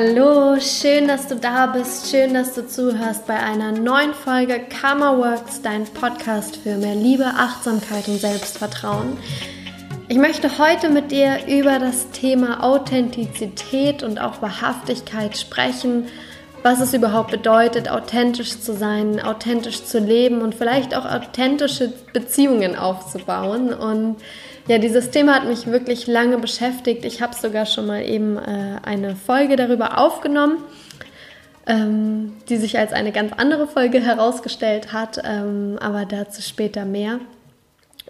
Hallo, schön, dass du da bist, schön, dass du zuhörst bei einer neuen Folge Karma Works, dein Podcast für mehr Liebe, Achtsamkeit und Selbstvertrauen. Ich möchte heute mit dir über das Thema Authentizität und auch Wahrhaftigkeit sprechen, was es überhaupt bedeutet, authentisch zu sein, authentisch zu leben und vielleicht auch authentische Beziehungen aufzubauen und ja, dieses Thema hat mich wirklich lange beschäftigt. Ich habe sogar schon mal eben äh, eine Folge darüber aufgenommen, ähm, die sich als eine ganz andere Folge herausgestellt hat, ähm, aber dazu später mehr.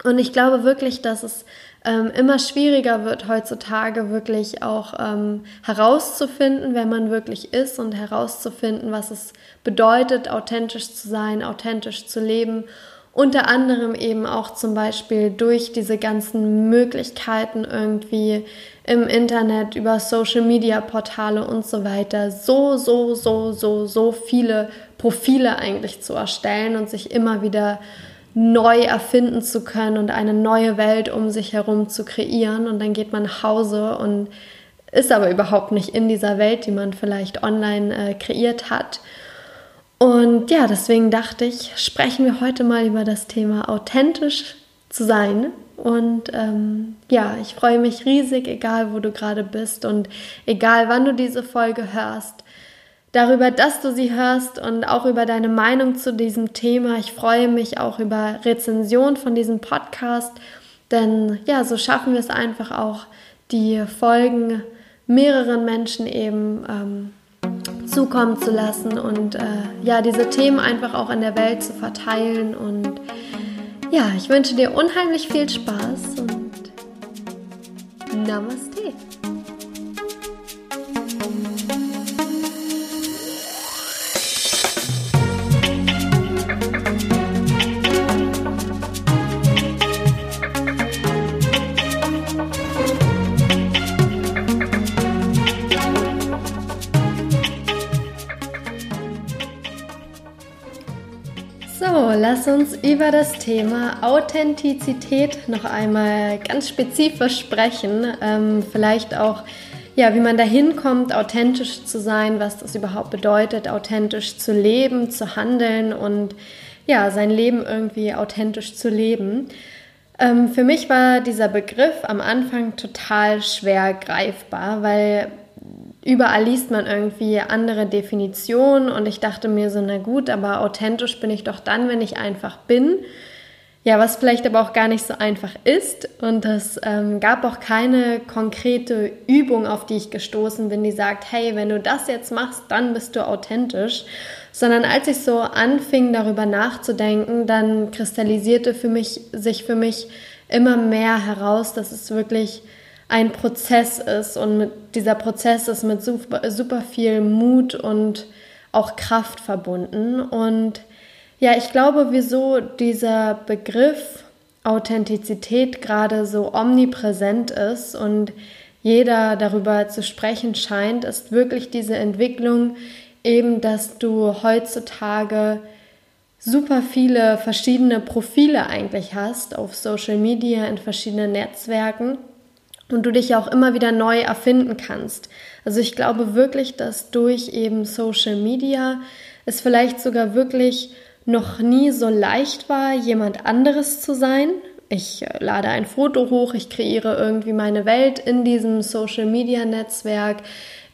Und ich glaube wirklich, dass es ähm, immer schwieriger wird heutzutage wirklich auch ähm, herauszufinden, wer man wirklich ist und herauszufinden, was es bedeutet, authentisch zu sein, authentisch zu leben unter anderem eben auch zum Beispiel durch diese ganzen Möglichkeiten irgendwie im Internet, über Social-Media-Portale und so weiter, so, so, so, so, so viele Profile eigentlich zu erstellen und sich immer wieder neu erfinden zu können und eine neue Welt um sich herum zu kreieren. Und dann geht man nach Hause und ist aber überhaupt nicht in dieser Welt, die man vielleicht online äh, kreiert hat. Und ja, deswegen dachte ich, sprechen wir heute mal über das Thema authentisch zu sein. Und ähm, ja, ich freue mich riesig, egal wo du gerade bist und egal wann du diese Folge hörst, darüber, dass du sie hörst und auch über deine Meinung zu diesem Thema. Ich freue mich auch über Rezension von diesem Podcast, denn ja, so schaffen wir es einfach auch, die Folgen mehreren Menschen eben ähm, zukommen zu lassen und äh, ja, diese Themen einfach auch in der Welt zu verteilen. Und ja, ich wünsche dir unheimlich viel Spaß und Namaste. Lass uns über das Thema Authentizität noch einmal ganz spezifisch sprechen. Ähm, vielleicht auch, ja, wie man dahin kommt, authentisch zu sein, was das überhaupt bedeutet, authentisch zu leben, zu handeln und ja, sein Leben irgendwie authentisch zu leben. Ähm, für mich war dieser Begriff am Anfang total schwer greifbar, weil überall liest man irgendwie andere Definitionen und ich dachte mir so, na gut, aber authentisch bin ich doch dann, wenn ich einfach bin. Ja, was vielleicht aber auch gar nicht so einfach ist. Und es ähm, gab auch keine konkrete Übung, auf die ich gestoßen bin, die sagt, hey, wenn du das jetzt machst, dann bist du authentisch. Sondern als ich so anfing, darüber nachzudenken, dann kristallisierte für mich, sich für mich immer mehr heraus, dass es wirklich ein Prozess ist und mit, dieser Prozess ist mit super, super viel Mut und auch Kraft verbunden. Und ja, ich glaube, wieso dieser Begriff Authentizität gerade so omnipräsent ist und jeder darüber zu sprechen scheint, ist wirklich diese Entwicklung eben, dass du heutzutage super viele verschiedene Profile eigentlich hast auf Social Media, in verschiedenen Netzwerken und du dich ja auch immer wieder neu erfinden kannst. Also ich glaube wirklich, dass durch eben Social Media es vielleicht sogar wirklich noch nie so leicht war, jemand anderes zu sein. Ich äh, lade ein Foto hoch, ich kreiere irgendwie meine Welt in diesem Social Media Netzwerk.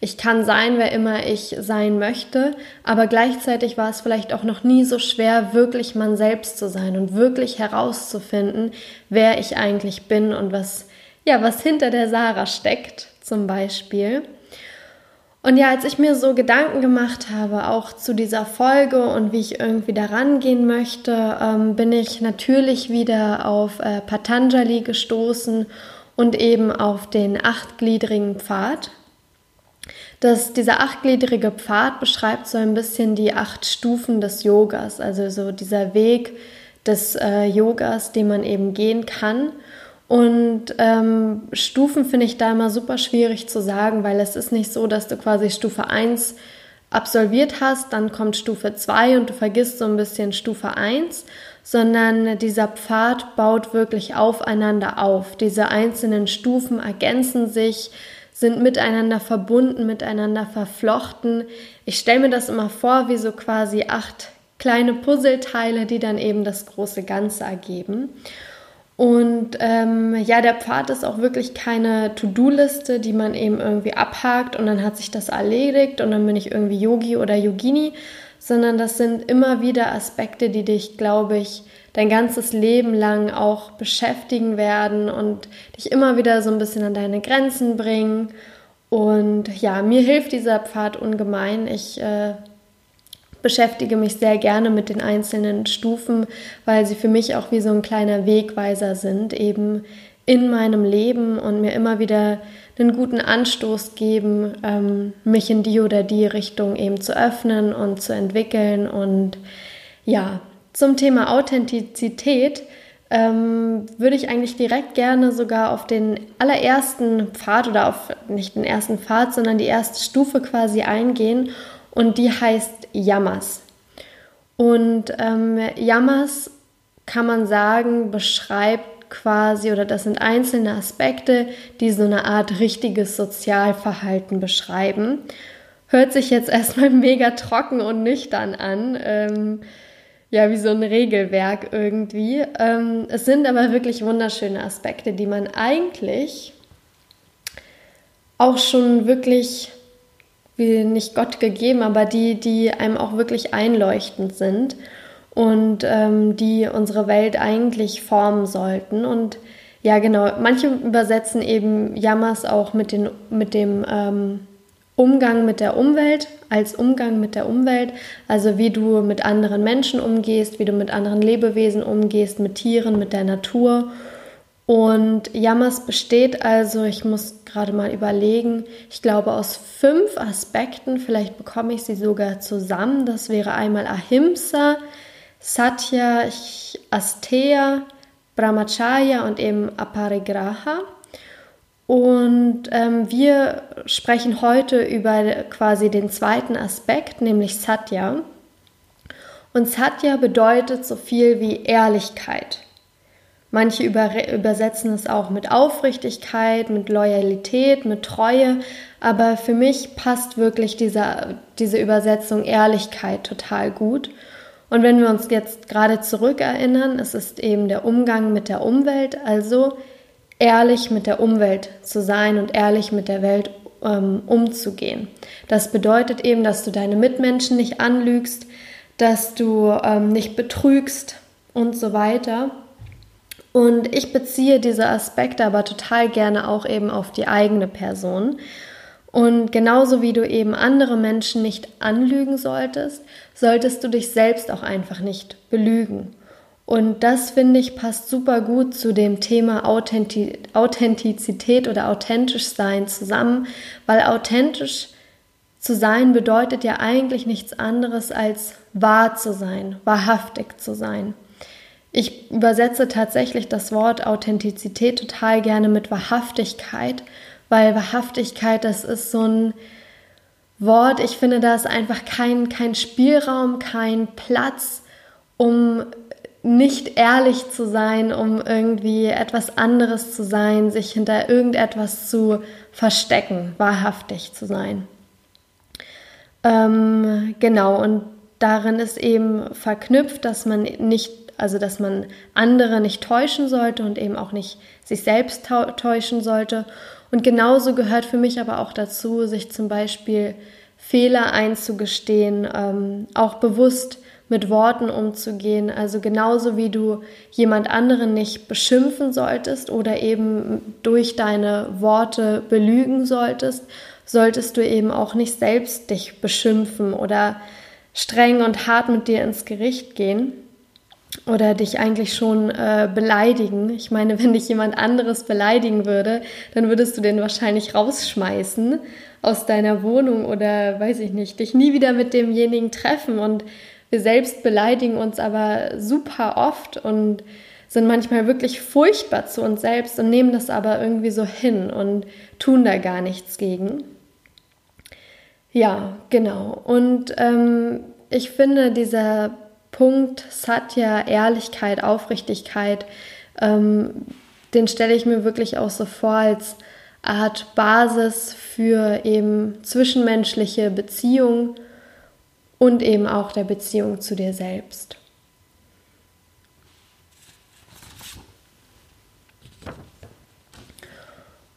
Ich kann sein, wer immer ich sein möchte, aber gleichzeitig war es vielleicht auch noch nie so schwer, wirklich man selbst zu sein und wirklich herauszufinden, wer ich eigentlich bin und was ja, was hinter der Sarah steckt, zum Beispiel. Und ja, als ich mir so Gedanken gemacht habe, auch zu dieser Folge und wie ich irgendwie daran gehen möchte, ähm, bin ich natürlich wieder auf äh, Patanjali gestoßen und eben auf den achtgliedrigen Pfad. Das, dieser achtgliedrige Pfad beschreibt so ein bisschen die acht Stufen des Yogas, also so dieser Weg des äh, Yogas, den man eben gehen kann. Und ähm, Stufen finde ich da immer super schwierig zu sagen, weil es ist nicht so, dass du quasi Stufe 1 absolviert hast, dann kommt Stufe 2 und du vergisst so ein bisschen Stufe 1, sondern dieser Pfad baut wirklich aufeinander auf. Diese einzelnen Stufen ergänzen sich, sind miteinander verbunden, miteinander verflochten. Ich stelle mir das immer vor wie so quasi acht kleine Puzzleteile, die dann eben das große Ganze ergeben. Und ähm, ja, der Pfad ist auch wirklich keine To-Do-Liste, die man eben irgendwie abhakt und dann hat sich das erledigt und dann bin ich irgendwie Yogi oder Yogini, sondern das sind immer wieder Aspekte, die dich, glaube ich, dein ganzes Leben lang auch beschäftigen werden und dich immer wieder so ein bisschen an deine Grenzen bringen. Und ja, mir hilft dieser Pfad ungemein. Ich äh, beschäftige mich sehr gerne mit den einzelnen Stufen, weil sie für mich auch wie so ein kleiner Wegweiser sind, eben in meinem Leben und mir immer wieder einen guten Anstoß geben, ähm, mich in die oder die Richtung eben zu öffnen und zu entwickeln. Und ja, zum Thema Authentizität ähm, würde ich eigentlich direkt gerne sogar auf den allerersten Pfad oder auf nicht den ersten Pfad, sondern die erste Stufe quasi eingehen und die heißt Yamas. Und ähm, Yamas kann man sagen, beschreibt quasi oder das sind einzelne Aspekte, die so eine Art richtiges Sozialverhalten beschreiben. Hört sich jetzt erstmal mega trocken und nüchtern an. Ähm, ja, wie so ein Regelwerk irgendwie. Ähm, es sind aber wirklich wunderschöne Aspekte, die man eigentlich auch schon wirklich wie nicht Gott gegeben, aber die, die einem auch wirklich einleuchtend sind und ähm, die unsere Welt eigentlich formen sollten. Und ja, genau, manche übersetzen eben Yamas auch mit, den, mit dem ähm, Umgang mit der Umwelt, als Umgang mit der Umwelt, also wie du mit anderen Menschen umgehst, wie du mit anderen Lebewesen umgehst, mit Tieren, mit der Natur und Yamas besteht also, ich muss gerade mal überlegen, ich glaube aus fünf Aspekten, vielleicht bekomme ich sie sogar zusammen. Das wäre einmal Ahimsa, Satya, Asteya, Brahmacharya und eben Aparigraha. Und ähm, wir sprechen heute über quasi den zweiten Aspekt, nämlich Satya. Und Satya bedeutet so viel wie Ehrlichkeit. Manche übersetzen es auch mit Aufrichtigkeit, mit Loyalität, mit Treue. Aber für mich passt wirklich diese, diese Übersetzung Ehrlichkeit total gut. Und wenn wir uns jetzt gerade zurückerinnern, es ist eben der Umgang mit der Umwelt, also ehrlich mit der Umwelt zu sein und ehrlich mit der Welt ähm, umzugehen. Das bedeutet eben, dass du deine Mitmenschen nicht anlügst, dass du ähm, nicht betrügst und so weiter. Und ich beziehe diese Aspekte aber total gerne auch eben auf die eigene Person. Und genauso wie du eben andere Menschen nicht anlügen solltest, solltest du dich selbst auch einfach nicht belügen. Und das finde ich passt super gut zu dem Thema Authentizität oder authentisch sein zusammen, weil authentisch zu sein bedeutet ja eigentlich nichts anderes als wahr zu sein, wahrhaftig zu sein. Ich übersetze tatsächlich das Wort Authentizität total gerne mit Wahrhaftigkeit, weil Wahrhaftigkeit, das ist so ein Wort, ich finde, da ist einfach kein, kein Spielraum, kein Platz, um nicht ehrlich zu sein, um irgendwie etwas anderes zu sein, sich hinter irgendetwas zu verstecken, wahrhaftig zu sein. Ähm, genau, und darin ist eben verknüpft, dass man nicht also dass man andere nicht täuschen sollte und eben auch nicht sich selbst täuschen sollte. Und genauso gehört für mich aber auch dazu, sich zum Beispiel Fehler einzugestehen, ähm, auch bewusst mit Worten umzugehen. Also genauso wie du jemand anderen nicht beschimpfen solltest oder eben durch deine Worte belügen solltest, solltest du eben auch nicht selbst dich beschimpfen oder streng und hart mit dir ins Gericht gehen oder dich eigentlich schon äh, beleidigen. Ich meine, wenn dich jemand anderes beleidigen würde, dann würdest du den wahrscheinlich rausschmeißen aus deiner Wohnung oder weiß ich nicht, dich nie wieder mit demjenigen treffen. Und wir selbst beleidigen uns aber super oft und sind manchmal wirklich furchtbar zu uns selbst und nehmen das aber irgendwie so hin und tun da gar nichts gegen. Ja, genau. Und ähm, ich finde, dieser Punkt Satya, Ehrlichkeit, Aufrichtigkeit, ähm, den stelle ich mir wirklich auch so vor als Art Basis für eben zwischenmenschliche Beziehungen und eben auch der Beziehung zu dir selbst.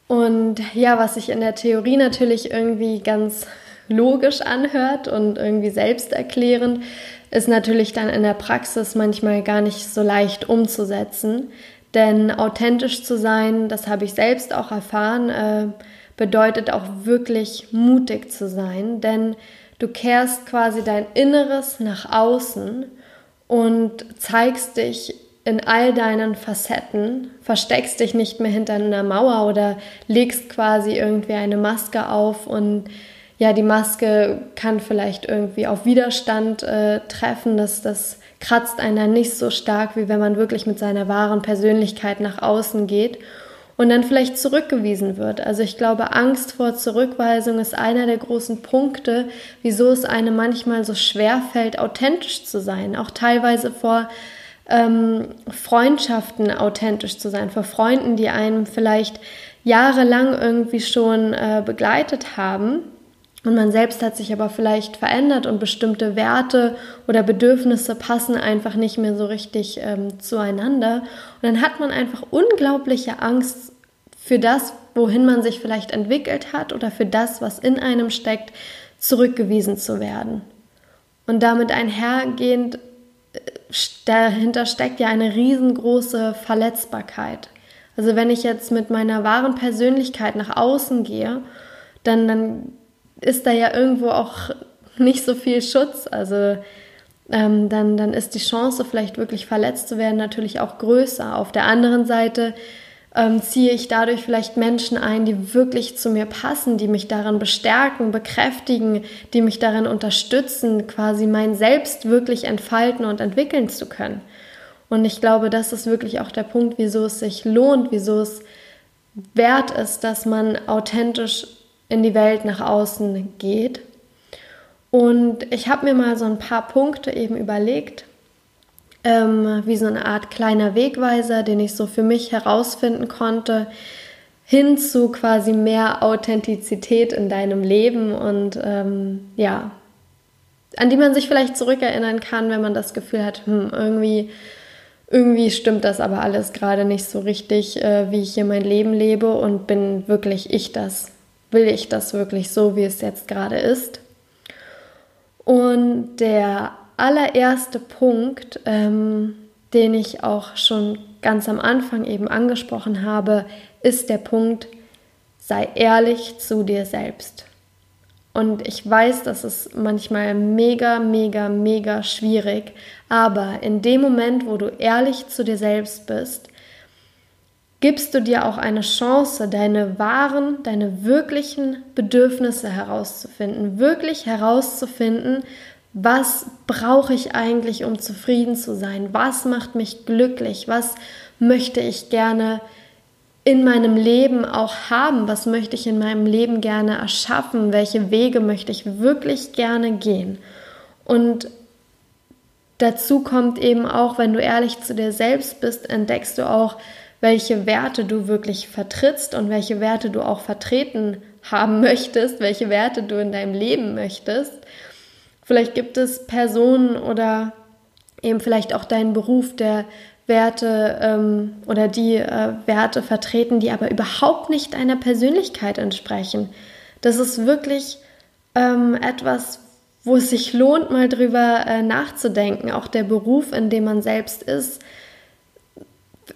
Und ja, was sich in der Theorie natürlich irgendwie ganz logisch anhört und irgendwie selbsterklärend, ist natürlich dann in der Praxis manchmal gar nicht so leicht umzusetzen. Denn authentisch zu sein, das habe ich selbst auch erfahren, äh, bedeutet auch wirklich mutig zu sein. Denn du kehrst quasi dein Inneres nach außen und zeigst dich in all deinen Facetten, versteckst dich nicht mehr hinter einer Mauer oder legst quasi irgendwie eine Maske auf und ja, die Maske kann vielleicht irgendwie auf Widerstand äh, treffen, dass das kratzt dann nicht so stark, wie wenn man wirklich mit seiner wahren Persönlichkeit nach außen geht und dann vielleicht zurückgewiesen wird. Also ich glaube, Angst vor Zurückweisung ist einer der großen Punkte, wieso es einem manchmal so schwer fällt, authentisch zu sein, auch teilweise vor ähm, Freundschaften authentisch zu sein, vor Freunden, die einem vielleicht jahrelang irgendwie schon äh, begleitet haben und man selbst hat sich aber vielleicht verändert und bestimmte Werte oder Bedürfnisse passen einfach nicht mehr so richtig ähm, zueinander. Und dann hat man einfach unglaubliche Angst für das, wohin man sich vielleicht entwickelt hat oder für das, was in einem steckt, zurückgewiesen zu werden. Und damit einhergehend, äh, dahinter steckt ja eine riesengroße Verletzbarkeit. Also wenn ich jetzt mit meiner wahren Persönlichkeit nach außen gehe, dann, dann ist da ja irgendwo auch nicht so viel Schutz. Also ähm, dann, dann ist die Chance, vielleicht wirklich verletzt zu werden, natürlich auch größer. Auf der anderen Seite ähm, ziehe ich dadurch vielleicht Menschen ein, die wirklich zu mir passen, die mich darin bestärken, bekräftigen, die mich darin unterstützen, quasi mein Selbst wirklich entfalten und entwickeln zu können. Und ich glaube, das ist wirklich auch der Punkt, wieso es sich lohnt, wieso es wert ist, dass man authentisch in die Welt nach außen geht. Und ich habe mir mal so ein paar Punkte eben überlegt, ähm, wie so eine Art kleiner Wegweiser, den ich so für mich herausfinden konnte, hin zu quasi mehr Authentizität in deinem Leben und ähm, ja, an die man sich vielleicht zurückerinnern kann, wenn man das Gefühl hat, hm, irgendwie, irgendwie stimmt das aber alles gerade nicht so richtig, äh, wie ich hier mein Leben lebe und bin wirklich ich das will ich das wirklich so, wie es jetzt gerade ist? Und der allererste Punkt, ähm, den ich auch schon ganz am Anfang eben angesprochen habe, ist der Punkt, sei ehrlich zu dir selbst. Und ich weiß, das ist manchmal mega, mega, mega schwierig, aber in dem Moment, wo du ehrlich zu dir selbst bist, gibst du dir auch eine Chance, deine wahren, deine wirklichen Bedürfnisse herauszufinden, wirklich herauszufinden, was brauche ich eigentlich, um zufrieden zu sein, was macht mich glücklich, was möchte ich gerne in meinem Leben auch haben, was möchte ich in meinem Leben gerne erschaffen, welche Wege möchte ich wirklich gerne gehen. Und dazu kommt eben auch, wenn du ehrlich zu dir selbst bist, entdeckst du auch, welche Werte du wirklich vertrittst und welche Werte du auch vertreten haben möchtest, welche Werte du in deinem Leben möchtest. Vielleicht gibt es Personen oder eben vielleicht auch deinen Beruf, der Werte ähm, oder die äh, Werte vertreten, die aber überhaupt nicht deiner Persönlichkeit entsprechen. Das ist wirklich ähm, etwas, wo es sich lohnt, mal drüber äh, nachzudenken. Auch der Beruf, in dem man selbst ist,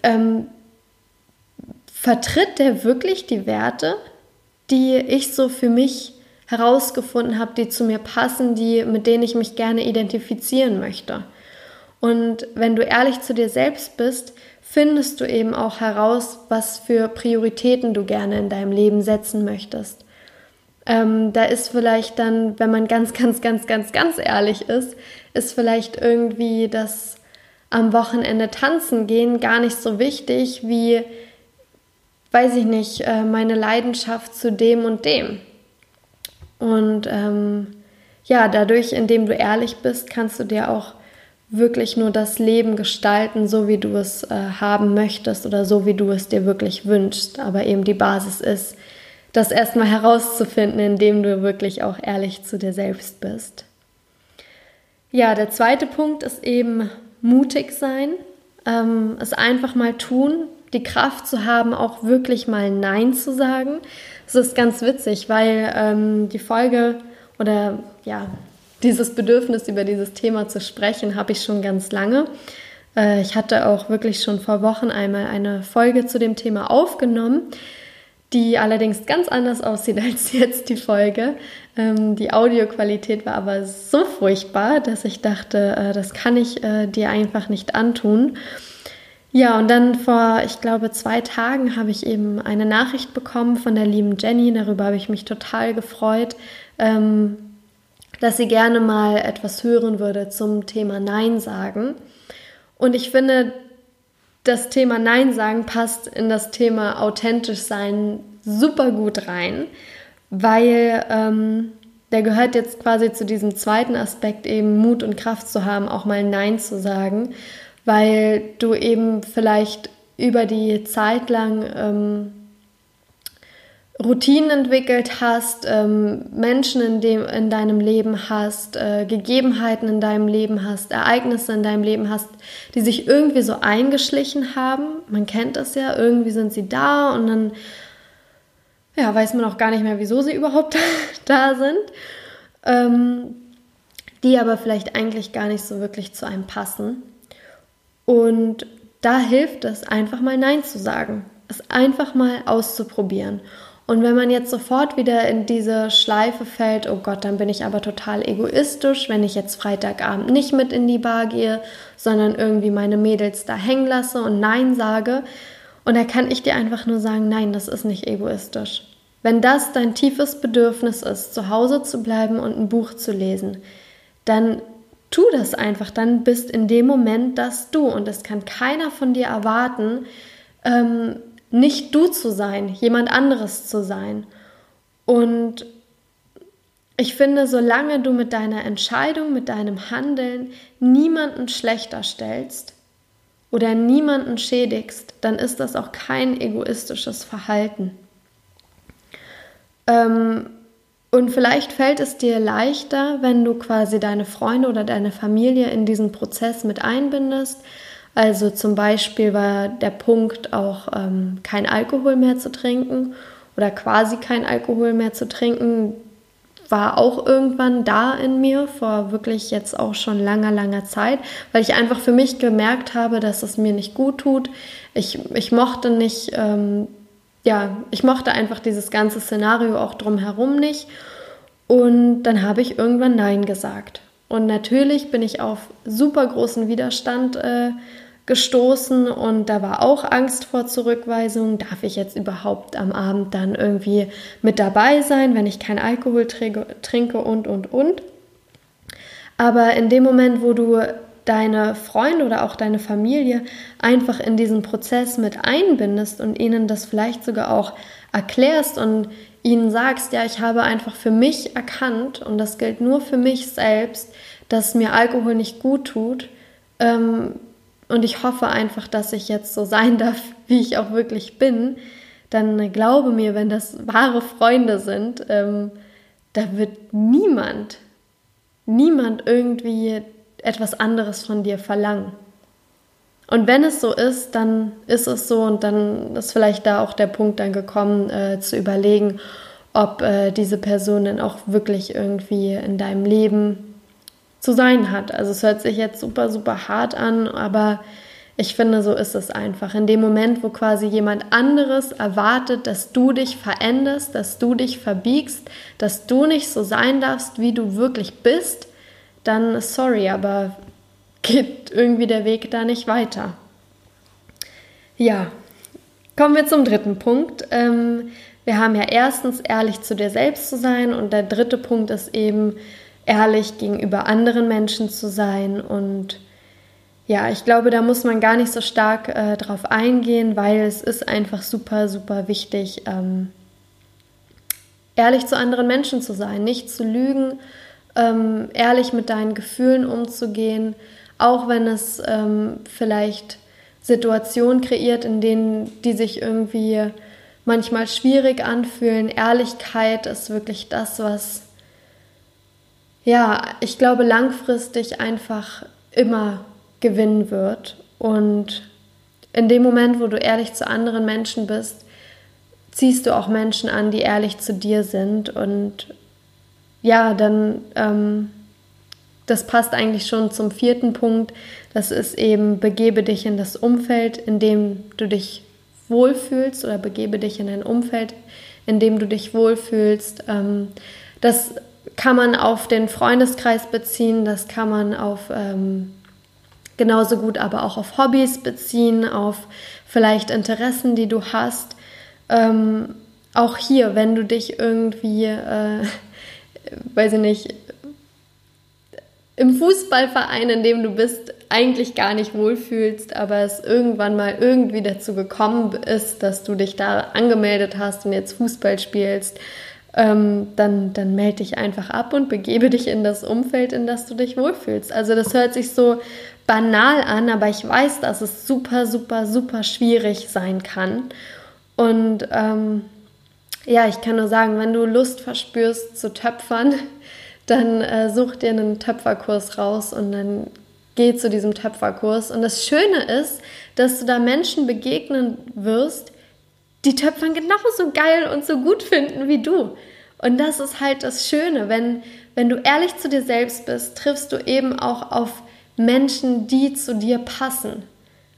ähm, vertritt der wirklich die Werte, die ich so für mich herausgefunden habe, die zu mir passen, die mit denen ich mich gerne identifizieren möchte. Und wenn du ehrlich zu dir selbst bist, findest du eben auch heraus, was für Prioritäten du gerne in deinem Leben setzen möchtest. Ähm, da ist vielleicht dann, wenn man ganz, ganz, ganz, ganz, ganz ehrlich ist, ist vielleicht irgendwie das am Wochenende tanzen gehen gar nicht so wichtig wie weiß ich nicht, äh, meine Leidenschaft zu dem und dem. Und ähm, ja, dadurch, indem du ehrlich bist, kannst du dir auch wirklich nur das Leben gestalten, so wie du es äh, haben möchtest oder so wie du es dir wirklich wünschst. Aber eben die Basis ist, das erstmal herauszufinden, indem du wirklich auch ehrlich zu dir selbst bist. Ja, der zweite Punkt ist eben mutig sein, ähm, es einfach mal tun, die Kraft zu haben, auch wirklich mal Nein zu sagen. Das ist ganz witzig, weil ähm, die Folge oder ja, dieses Bedürfnis über dieses Thema zu sprechen, habe ich schon ganz lange. Äh, ich hatte auch wirklich schon vor Wochen einmal eine Folge zu dem Thema aufgenommen die allerdings ganz anders aussieht als jetzt die Folge. Ähm, die Audioqualität war aber so furchtbar, dass ich dachte, äh, das kann ich äh, dir einfach nicht antun. Ja, und dann vor, ich glaube, zwei Tagen habe ich eben eine Nachricht bekommen von der lieben Jenny. Darüber habe ich mich total gefreut, ähm, dass sie gerne mal etwas hören würde zum Thema Nein sagen. Und ich finde, das Thema Nein sagen passt in das Thema authentisch sein super gut rein, weil ähm, der gehört jetzt quasi zu diesem zweiten Aspekt, eben Mut und Kraft zu haben, auch mal Nein zu sagen, weil du eben vielleicht über die Zeit lang ähm, Routinen entwickelt hast, ähm, Menschen in, dem, in deinem Leben hast, äh, Gegebenheiten in deinem Leben hast, Ereignisse in deinem Leben hast, die sich irgendwie so eingeschlichen haben. Man kennt das ja, irgendwie sind sie da und dann ja, weiß man auch gar nicht mehr, wieso sie überhaupt da sind. Ähm, die aber vielleicht eigentlich gar nicht so wirklich zu einem passen. Und da hilft es, einfach mal Nein zu sagen, es einfach mal auszuprobieren. Und wenn man jetzt sofort wieder in diese Schleife fällt, oh Gott, dann bin ich aber total egoistisch, wenn ich jetzt Freitagabend nicht mit in die Bar gehe, sondern irgendwie meine Mädels da hängen lasse und Nein sage. Und da kann ich dir einfach nur sagen, nein, das ist nicht egoistisch. Wenn das dein tiefes Bedürfnis ist, zu Hause zu bleiben und ein Buch zu lesen, dann tu das einfach, dann bist in dem Moment das du und es kann keiner von dir erwarten, ähm, nicht du zu sein, jemand anderes zu sein. Und ich finde, solange du mit deiner Entscheidung, mit deinem Handeln niemanden schlechter stellst oder niemanden schädigst, dann ist das auch kein egoistisches Verhalten. Ähm, und vielleicht fällt es dir leichter, wenn du quasi deine Freunde oder deine Familie in diesen Prozess mit einbindest, also zum Beispiel war der Punkt auch ähm, kein Alkohol mehr zu trinken oder quasi kein Alkohol mehr zu trinken, war auch irgendwann da in mir, vor wirklich jetzt auch schon langer, langer Zeit, weil ich einfach für mich gemerkt habe, dass es mir nicht gut tut. Ich, ich mochte nicht, ähm, ja, ich mochte einfach dieses ganze Szenario auch drumherum nicht. Und dann habe ich irgendwann Nein gesagt. Und natürlich bin ich auf super großen Widerstand äh, gestoßen und da war auch Angst vor Zurückweisung. Darf ich jetzt überhaupt am Abend dann irgendwie mit dabei sein, wenn ich kein Alkohol trinke und, und, und. Aber in dem Moment, wo du deine Freunde oder auch deine Familie einfach in diesen Prozess mit einbindest und ihnen das vielleicht sogar auch erklärst und ihnen sagst, ja, ich habe einfach für mich erkannt und das gilt nur für mich selbst, dass mir Alkohol nicht gut tut, ähm, und ich hoffe einfach, dass ich jetzt so sein darf, wie ich auch wirklich bin, dann glaube mir, wenn das wahre Freunde sind, ähm, da wird niemand, niemand irgendwie etwas anderes von dir verlangen. Und wenn es so ist, dann ist es so und dann ist vielleicht da auch der Punkt dann gekommen, äh, zu überlegen, ob äh, diese Person dann auch wirklich irgendwie in deinem Leben zu sein hat. Also es hört sich jetzt super, super hart an, aber ich finde, so ist es einfach. In dem Moment, wo quasi jemand anderes erwartet, dass du dich veränderst, dass du dich verbiegst, dass du nicht so sein darfst, wie du wirklich bist, dann sorry, aber geht irgendwie der Weg da nicht weiter. Ja, kommen wir zum dritten Punkt. Ähm, wir haben ja erstens ehrlich zu dir selbst zu sein und der dritte Punkt ist eben, ehrlich gegenüber anderen Menschen zu sein. Und ja, ich glaube, da muss man gar nicht so stark äh, drauf eingehen, weil es ist einfach super, super wichtig, ähm, ehrlich zu anderen Menschen zu sein, nicht zu lügen, ähm, ehrlich mit deinen Gefühlen umzugehen, auch wenn es ähm, vielleicht Situationen kreiert, in denen die sich irgendwie manchmal schwierig anfühlen. Ehrlichkeit ist wirklich das, was, ja, ich glaube, langfristig einfach immer gewinnen wird. Und in dem Moment, wo du ehrlich zu anderen Menschen bist, ziehst du auch Menschen an, die ehrlich zu dir sind. Und ja, dann, ähm, das passt eigentlich schon zum vierten Punkt. Das ist eben, begebe dich in das Umfeld, in dem du dich wohlfühlst oder begebe dich in ein Umfeld, in dem du dich wohlfühlst. Ähm, das kann man auf den Freundeskreis beziehen, das kann man auf ähm, genauso gut aber auch auf Hobbys beziehen, auf vielleicht Interessen, die du hast. Ähm, auch hier, wenn du dich irgendwie, äh, weiß ich nicht, im Fußballverein, in dem du bist, eigentlich gar nicht wohlfühlst, aber es irgendwann mal irgendwie dazu gekommen ist, dass du dich da angemeldet hast und jetzt Fußball spielst, ähm, dann, dann melde dich einfach ab und begebe dich in das Umfeld, in das du dich wohlfühlst. Also das hört sich so banal an, aber ich weiß, dass es super, super, super schwierig sein kann. Und ähm, ja, ich kann nur sagen, wenn du Lust verspürst zu töpfern, dann äh, such dir einen Töpferkurs raus und dann geh zu diesem Töpferkurs. Und das Schöne ist, dass du da Menschen begegnen wirst, die Töpfern genauso geil und so gut finden wie du. Und das ist halt das Schöne, wenn, wenn du ehrlich zu dir selbst bist, triffst du eben auch auf Menschen, die zu dir passen.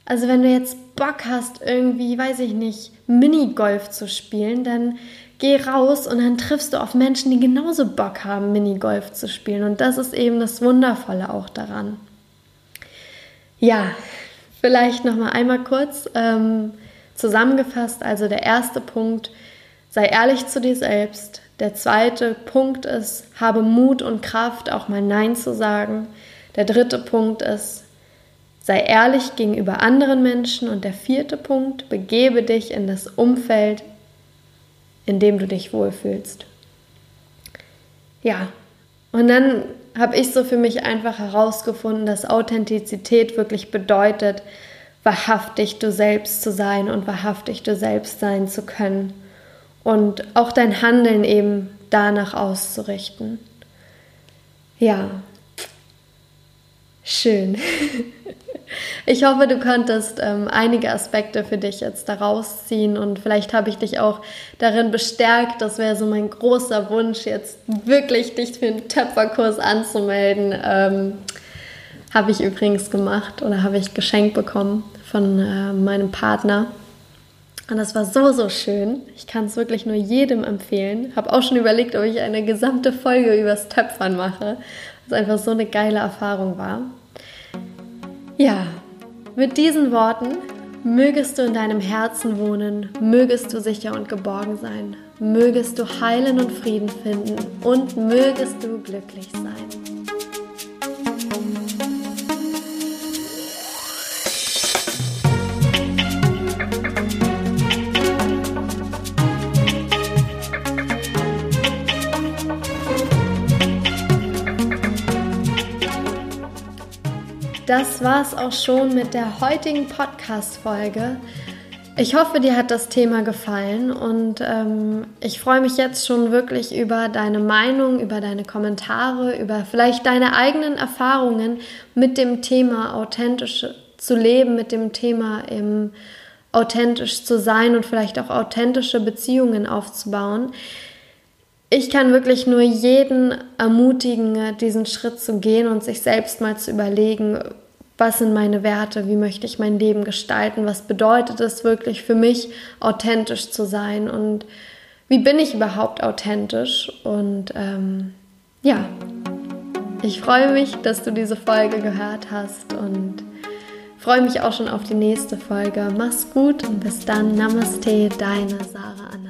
Also wenn du jetzt Bock hast, irgendwie, weiß ich nicht, Minigolf zu spielen, dann geh raus und dann triffst du auf Menschen, die genauso Bock haben, Minigolf zu spielen. Und das ist eben das Wundervolle auch daran. Ja, vielleicht noch mal einmal kurz ähm, zusammengefasst. Also der erste Punkt: Sei ehrlich zu dir selbst. Der zweite Punkt ist: Habe Mut und Kraft, auch mal Nein zu sagen. Der dritte Punkt ist: Sei ehrlich gegenüber anderen Menschen. Und der vierte Punkt: Begebe dich in das Umfeld, in dem du dich wohlfühlst. Ja, und dann habe ich so für mich einfach herausgefunden, dass Authentizität wirklich bedeutet, wahrhaftig du selbst zu sein und wahrhaftig du selbst sein zu können und auch dein Handeln eben danach auszurichten. Ja, schön. Ich hoffe, du konntest ähm, einige Aspekte für dich jetzt daraus ziehen und vielleicht habe ich dich auch darin bestärkt. Das wäre so mein großer Wunsch, jetzt wirklich dich für einen Töpferkurs anzumelden. Ähm, habe ich übrigens gemacht oder habe ich geschenkt bekommen von äh, meinem Partner. Und das war so, so schön. Ich kann es wirklich nur jedem empfehlen. Habe auch schon überlegt, ob ich eine gesamte Folge übers Töpfern mache, was einfach so eine geile Erfahrung war. Ja, mit diesen Worten mögest du in deinem Herzen wohnen, mögest du sicher und geborgen sein, mögest du heilen und Frieden finden und mögest du glücklich sein. Das war's auch schon mit der heutigen Podcast-Folge. Ich hoffe, dir hat das Thema gefallen und ähm, ich freue mich jetzt schon wirklich über deine Meinung, über deine Kommentare, über vielleicht deine eigenen Erfahrungen mit dem Thema authentisch zu leben, mit dem Thema authentisch zu sein und vielleicht auch authentische Beziehungen aufzubauen. Ich kann wirklich nur jeden ermutigen, diesen Schritt zu gehen und sich selbst mal zu überlegen, was sind meine Werte, wie möchte ich mein Leben gestalten, was bedeutet es wirklich für mich, authentisch zu sein und wie bin ich überhaupt authentisch. Und ähm, ja, ich freue mich, dass du diese Folge gehört hast und freue mich auch schon auf die nächste Folge. Mach's gut und bis dann. Namaste, deine Sarah.